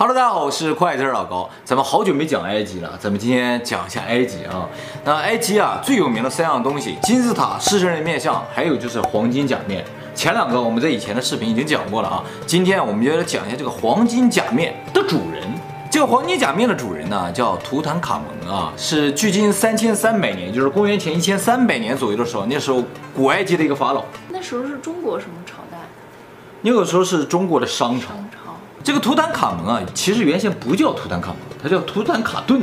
Hello，大家好，我是快字老高。咱们好久没讲埃及了，咱们今天讲一下埃及啊。那埃及啊最有名的三样东西：金字塔、狮身人面像，还有就是黄金甲面。前两个我们在以前的视频已经讲过了啊。今天我们就来讲一下这个黄金甲面的主人。这个黄金甲面的主人呢叫图坦卡蒙啊，是距今三千三百年，就是公元前一千三百年左右的时候，那时候古埃及的一个法老。那时候是中国什么朝代？那个时候是中国的商朝。这个图坦卡蒙啊，其实原先不叫图坦卡蒙，他叫图坦卡顿，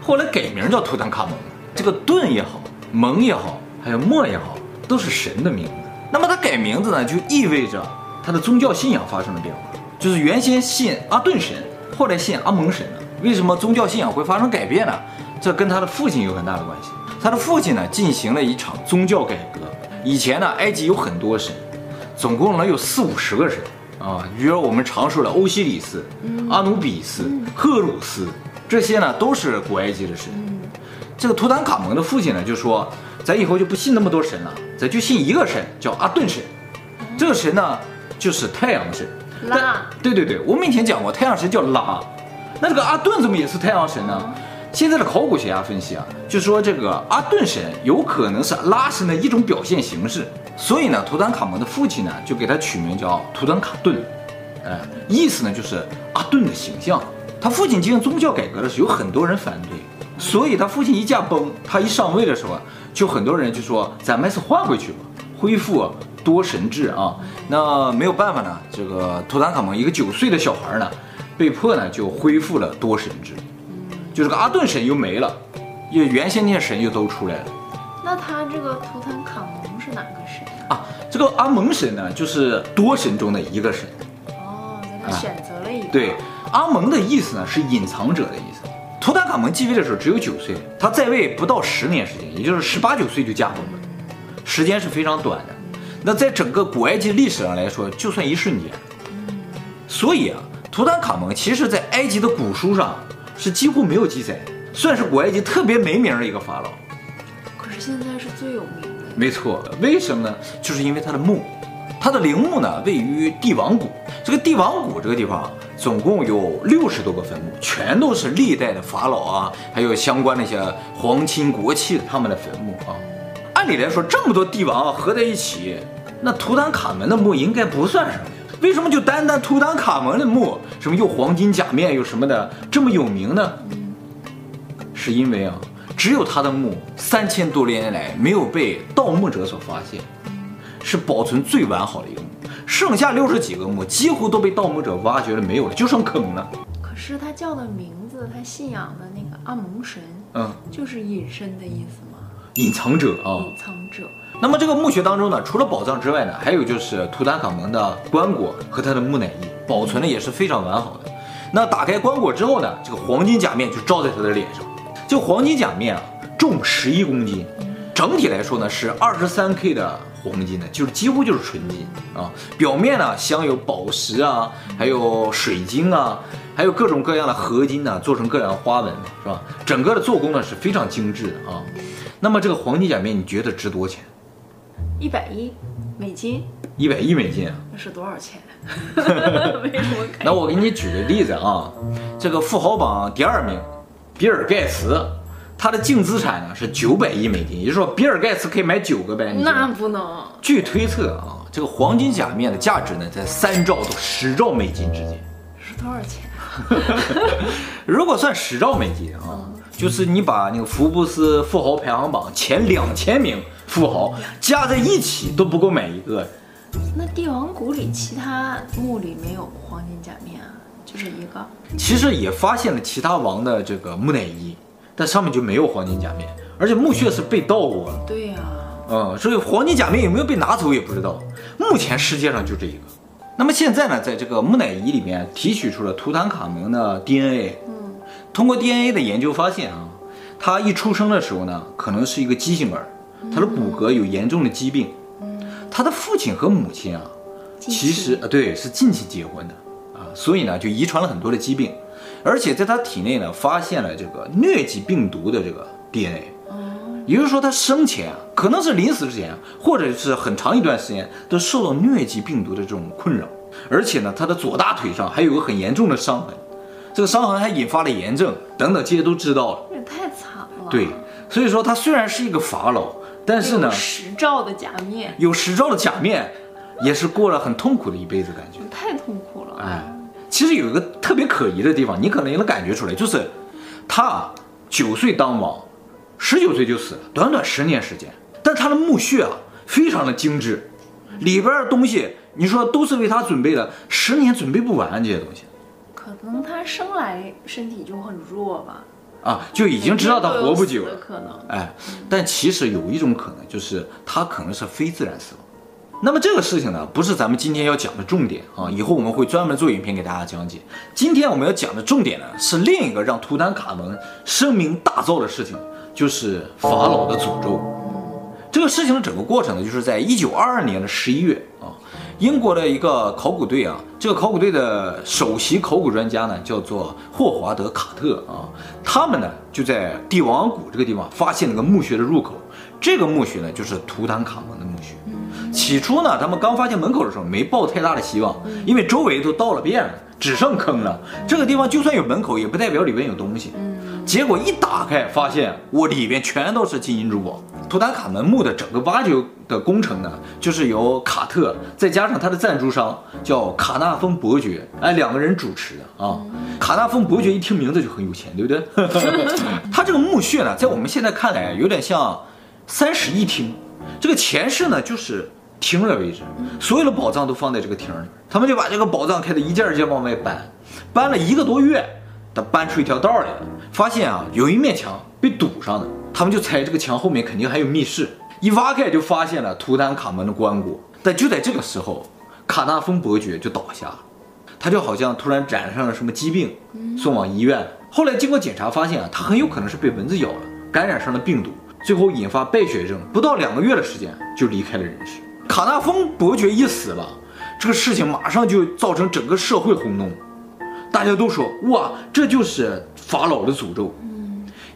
后来改名叫图坦卡蒙。这个顿也好，蒙也好，还有莫也好，都是神的名字。那么他改名字呢，就意味着他的宗教信仰发生了变化，就是原先信阿顿神，后来信阿蒙神了。为什么宗教信仰会发生改变呢？这跟他的父亲有很大的关系。他的父亲呢，进行了一场宗教改革。以前呢，埃及有很多神，总共能有四五十个神。啊，比如我们常说的欧西里斯、嗯、阿努比斯、嗯、赫鲁斯，这些呢都是古埃及的神。嗯、这个图坦卡蒙的父亲呢就说，咱以后就不信那么多神了，咱就信一个神，叫阿顿神。嗯、这个神呢就是太阳神。拉。对对对，我们以前讲过，太阳神叫拉。那这个阿顿怎么也是太阳神呢？现在的考古学家分析啊，就说这个阿顿神有可能是拉神的一种表现形式。所以呢，图坦卡蒙的父亲呢，就给他取名叫图坦卡顿，哎，意思呢就是阿顿的形象。他父亲进行宗教改革的时候，有很多人反对，所以他父亲一驾崩，他一上位的时候，就很多人就说，咱们还是换回去吧，恢复多神制啊。那没有办法呢，这个图坦卡蒙一个九岁的小孩呢，被迫呢就恢复了多神制，就这个阿顿神又没了，因为原先那些神又都出来了。那他这个图坦卡蒙是哪个神？啊，这个阿蒙神呢，就是多神中的一个神。哦，他选择了一个。对，阿蒙的意思呢是隐藏者的意思。图坦卡蒙继位的时候只有九岁，他在位不到十年时间，也就是十八九岁就驾崩了，时间是非常短的。那在整个古埃及历史上来说，就算一瞬间。所以啊，图坦卡蒙其实在埃及的古书上是几乎没有记载，算是古埃及特别没名的一个法老。可是现在是最有名的。没错，为什么呢？就是因为他的墓，他的陵墓呢位于帝王谷。这个帝王谷这个地方总共有六十多个坟墓，全都是历代的法老啊，还有相关那些皇亲国戚他们的坟墓啊。按理来说，这么多帝王合在一起，那图坦卡门的墓应该不算什么。为什么就单单图坦卡蒙的墓，什么又黄金甲面又什么的这么有名呢？是因为啊。只有他的墓三千多年来没有被盗墓者所发现，是保存最完好的一个墓。剩下六十几个墓几乎都被盗墓者挖掘了，没有了，就剩坑了。可是他叫的名字，他信仰的那个阿蒙神，嗯，就是隐身的意思吗？隐藏者啊，隐藏者。那么这个墓穴当中呢，除了宝藏之外呢，还有就是图坦卡蒙的棺椁和他的木乃伊，保存的也是非常完好的。那打开棺椁之后呢，这个黄金甲面就罩在他的脸上。就黄金甲面啊，重十一公斤，整体来说呢是二十三 K 的黄金呢，就是几乎就是纯金啊。表面呢镶有宝石啊，还有水晶啊，还有各种各样的合金呢，做成各样的花纹，是吧？整个的做工呢是非常精致的啊。那么这个黄金甲面你觉得值多少钱？一百亿美金。一百亿美金啊？那是多少钱？没什么。那我给你举个例子啊，这个富豪榜第二名。比尔盖茨，他的净资产呢是九百亿美金，也就是说，比尔盖茨可以买九个呗。那不能。据推测啊，这个黄金假面的价值呢在三兆到十兆美金之间。是多少钱？如果算十兆美金啊，就是你把那个福布斯富豪排行榜前两千名富豪加在一起都不够买一个。那帝王谷里其他墓里没有黄金甲面啊？就是一个，其实也发现了其他王的这个木乃伊，但上面就没有黄金甲面，而且墓穴是被盗过。对呀，嗯，所以黄金甲面有没有被拿走也不知道。目前世界上就这一个。那么现在呢，在这个木乃伊里面提取出了图坦卡蒙的 DNA。嗯，通过 DNA 的研究发现啊，他一出生的时候呢，可能是一个畸形儿，他的骨骼有严重的疾病。嗯，他的父亲和母亲啊，其实啊，对，是近期结婚的啊。所以呢，就遗传了很多的疾病，而且在他体内呢，发现了这个疟疾病毒的这个 DNA。哦，也就是说，他生前啊可能是临死之前，或者是很长一段时间都受到疟疾病毒的这种困扰。而且呢，他的左大腿上还有个很严重的伤痕，这个伤痕还引发了炎症等等，这些都知道了。这也太惨了。对，所以说他虽然是一个法老，但是呢，有十兆的假面，有十兆的假面，也是过了很痛苦的一辈子，感觉太痛苦了。哎，其实有一个特别可疑的地方，你可能也能感觉出来，就是他九岁当王，十九岁就死了，短短十年时间，但他的墓穴啊，非常的精致，里边的东西，你说都是为他准备的，十年准备不完这些东西。可能他生来身体就很弱吧。啊，就已经知道他活不久了，可能。哎，但其实有一种可能，就是他可能是非自然死亡。那么这个事情呢，不是咱们今天要讲的重点啊，以后我们会专门做影片给大家讲解。今天我们要讲的重点呢，是另一个让图坦卡蒙声名大噪的事情，就是法老的诅咒。这个事情的整个过程呢，就是在一九二二年的十一月啊。英国的一个考古队啊，这个考古队的首席考古专家呢，叫做霍华德·卡特啊，他们呢就在帝王谷这个地方发现了个墓穴的入口，这个墓穴呢就是图坦卡蒙的墓穴。起初呢，他们刚发现门口的时候没抱太大的希望，因为周围都倒了遍了，只剩坑了。这个地方就算有门口，也不代表里面有东西。结果一打开，发现我里边全都是金银珠宝。图坦卡门墓的整个挖掘的工程呢，就是由卡特再加上他的赞助商叫卡纳丰伯爵，哎，两个人主持的啊。卡纳丰伯爵一听名字就很有钱，对不对？他这个墓穴呢，在我们现在看来有点像三室一厅。这个前室呢，就是厅的位置，所有的宝藏都放在这个厅里。他们就把这个宝藏开的一件一件往外搬，搬了一个多月。他搬出一条道来了，发现啊，有一面墙被堵上的，他们就猜这个墙后面肯定还有密室，一挖开就发现了图坦卡蒙的棺椁。但就在这个时候，卡纳丰伯爵就倒下了，他就好像突然染上了什么疾病，送往医院。后来经过检查发现啊，他很有可能是被蚊子咬了，感染上了病毒，最后引发败血症，不到两个月的时间就离开了人世。卡纳丰伯爵一死了，这个事情马上就造成整个社会轰动。大家都说哇，这就是法老的诅咒。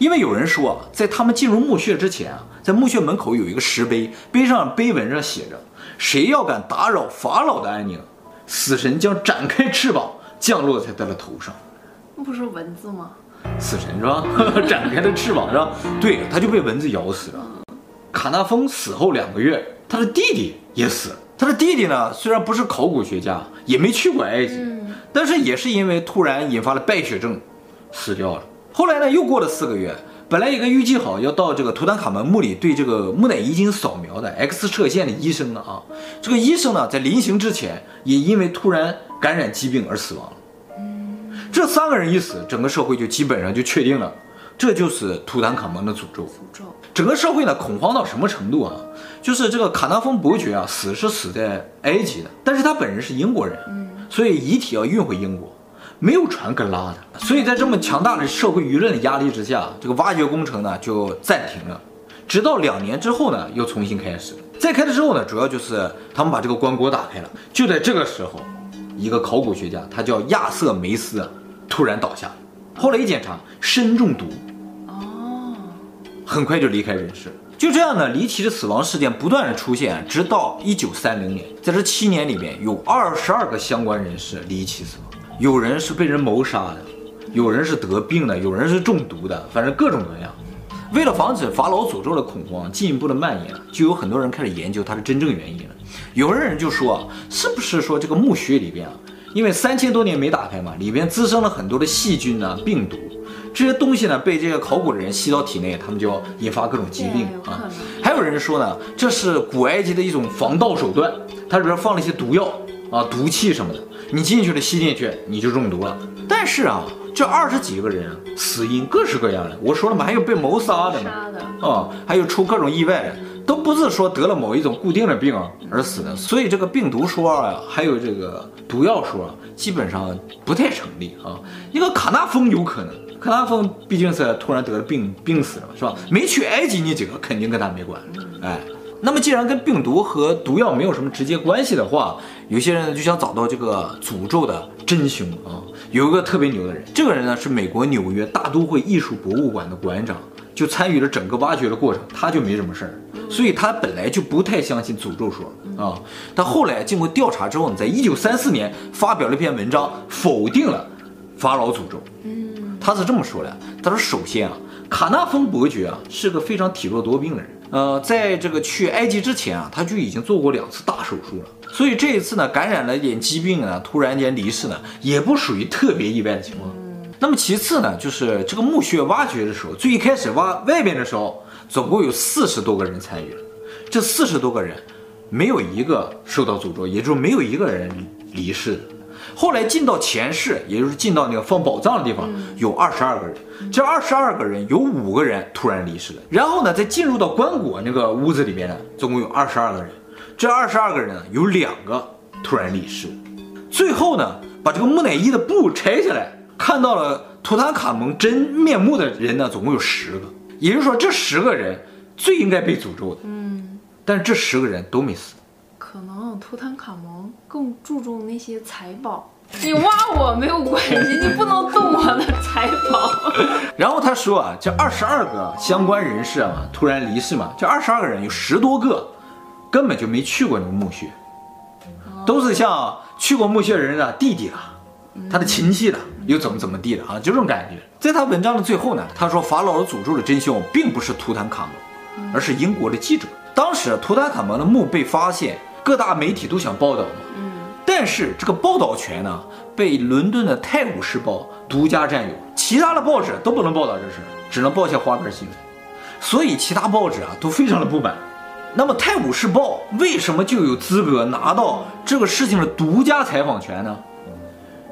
嗯，因为有人说啊，在他们进入墓穴之前啊，在墓穴门口有一个石碑，碑上碑文上写着：谁要敢打扰法老的安宁，死神将展开翅膀降落在他的头上。那不是蚊子吗？死神是吧？展开的翅膀是吧，对，他就被蚊子咬死了。卡纳丰死后两个月，他的弟弟也死了。他的弟弟呢，虽然不是考古学家，也没去过埃及。嗯但是也是因为突然引发了败血症，死掉了。后来呢，又过了四个月，本来一个预计好要到这个图坦卡门墓里对这个木乃伊进行扫描的 X 射线的医生呢啊，这个医生呢在临行之前也因为突然感染疾病而死亡了。这三个人一死，整个社会就基本上就确定了，这就是图坦卡蒙的诅咒。诅咒。整个社会呢恐慌到什么程度啊？就是这个卡纳丰伯爵啊死是死在埃及的，但是他本人是英国人。所以遗体要运回英国，没有船可拉的。所以在这么强大的社会舆论的压力之下，这个挖掘工程呢就暂停了，直到两年之后呢又重新开始。再开了之后呢，主要就是他们把这个棺椁打开了。就在这个时候，一个考古学家，他叫亚瑟梅斯，突然倒下。后来一检查，砷中毒，哦，很快就离开人世。就这样呢，离奇的死亡事件不断的出现，直到一九三零年，在这七年里面，有二十二个相关人士离奇死亡，有人是被人谋杀的，有人是得病的，有人是中毒的，反正各种各样。为了防止法老诅咒的恐慌进一步的蔓延，就有很多人开始研究它的真正原因了。有的人就说啊，是不是说这个墓穴里边啊，因为三千多年没打开嘛，里边滋生了很多的细菌啊、病毒。这些东西呢，被这个考古的人吸到体内，他们就要引发各种疾病啊。还有人说呢，这是古埃及的一种防盗手段，它里边放了一些毒药啊、毒气什么的，你进去了吸进去，你就中毒了。但是啊，这二十几个人死因各式各样的，我说了嘛，还有被谋杀的呢，啊，还有出各种意外的，都不是说得了某一种固定的病而死的。所以这个病毒说啊，还有这个毒药说，基本上不太成立啊。一个卡纳峰有可能。卡纳峰毕竟是突然得了病，病死了，是吧？没去埃及，你几个肯定跟他没关。哎，那么既然跟病毒和毒药没有什么直接关系的话，有些人呢就想找到这个诅咒的真凶啊。有一个特别牛的人，这个人呢是美国纽约大都会艺术博物馆的馆长，就参与了整个挖掘的过程，他就没什么事儿，所以他本来就不太相信诅咒说啊。但后来经过调查之后呢，在一九三四年发表了一篇文章，否定了。法老诅咒。嗯，他是这么说的，他说首先啊，卡纳封伯爵啊是个非常体弱多病的人。呃，在这个去埃及之前啊，他就已经做过两次大手术了，所以这一次呢，感染了一点疾病啊，突然间离世呢，也不属于特别意外的情况。那么其次呢，就是这个墓穴挖掘的时候，最一开始挖外边的时候，总共有四十多个人参与了，这四十多个人没有一个受到诅咒，也就是没有一个人离世。后来进到前世，也就是进到那个放宝藏的地方，有二十二个人。这二十二个人有五个人突然离世了。然后呢，再进入到棺椁那个屋子里面呢，总共有二十二个人。这二十二个人呢，有两个突然离世。最后呢，把这个木乃伊的布拆下来，看到了图坦卡蒙真面目的人呢，总共有十个。也就是说，这十个人最应该被诅咒的。嗯，但是这十个人都没死。图坦卡蒙更注重那些财宝，你挖我没有关系，你不能动我的财宝。然后他说啊，这二十二个相关人士啊，突然离世嘛，这二十二个人有十多个根本就没去过那个墓穴，都是像去过墓穴的人的弟弟了，他的亲戚了，又怎么怎么地的啊，就这种感觉。在他文章的最后呢，他说法老的诅咒的真凶并不是图坦卡蒙，而是英国的记者。当时图坦卡蒙的墓被发现。各大媒体都想报道嘛，嗯，但是这个报道权呢，被伦敦的《泰晤士报》独家占有，其他的报纸都不能报道这事，只能报些花边新闻，所以其他报纸啊都非常的不满。那么《泰晤士报》为什么就有资格拿到这个事情的独家采访权呢？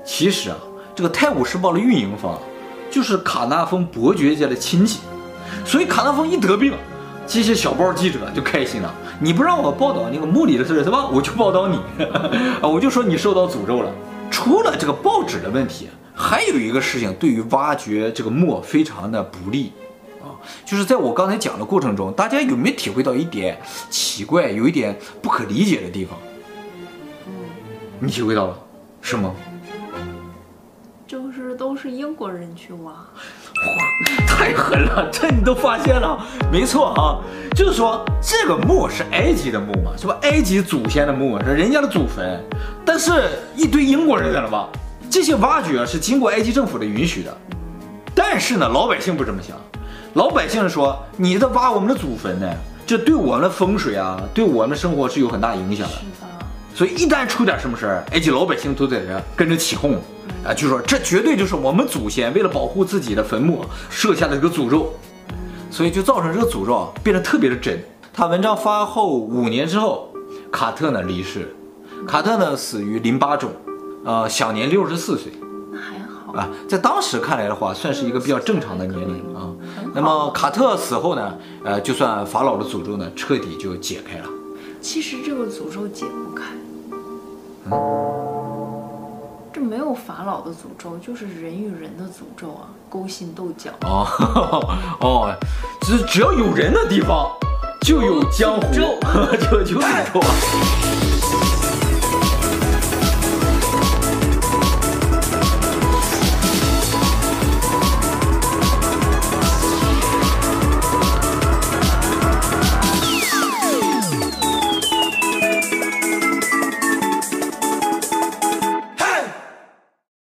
其实啊，这个《泰晤士报》的运营方就是卡纳峰伯爵家的亲戚，所以卡纳峰一得病。这些小报记者就开心了，你不让我报道那个墓里的事是吧？我就报道你，我就说你受到诅咒了。除了这个报纸的问题，还有一个事情对于挖掘这个墓非常的不利啊，就是在我刚才讲的过程中，大家有没有体会到一点奇怪，有一点不可理解的地方？嗯，你体会到了，是吗？就是都是英国人去挖。哇，太狠了！这你都发现了？没错啊，就是说这个墓是埃及的墓嘛，是吧？埃及祖先的墓是人家的祖坟，但是一堆英国人在那挖，这些挖掘是经过埃及政府的允许的，但是呢，老百姓不这么想，老百姓说你在挖我们的祖坟呢，这对我们的风水啊，对我们的生活是有很大影响的。所以一旦出点什么事儿，埃及老百姓都在这跟着起哄，啊，据说这绝对就是我们祖先为了保护自己的坟墓设下的一个诅咒，所以就造成这个诅咒啊变得特别的真。他文章发后五年之后，卡特呢离世，卡特呢死于淋巴肿，呃，享年六十四岁，那还好啊，在当时看来的话，算是一个比较正常的年龄啊。那么卡特死后呢，呃，就算法老的诅咒呢彻底就解开了。其实这个诅咒解不开。这没有法老的诅咒，就是人与人的诅咒啊，勾心斗角。哦哦，只只要有人的地方，就有江湖，就就诅咒。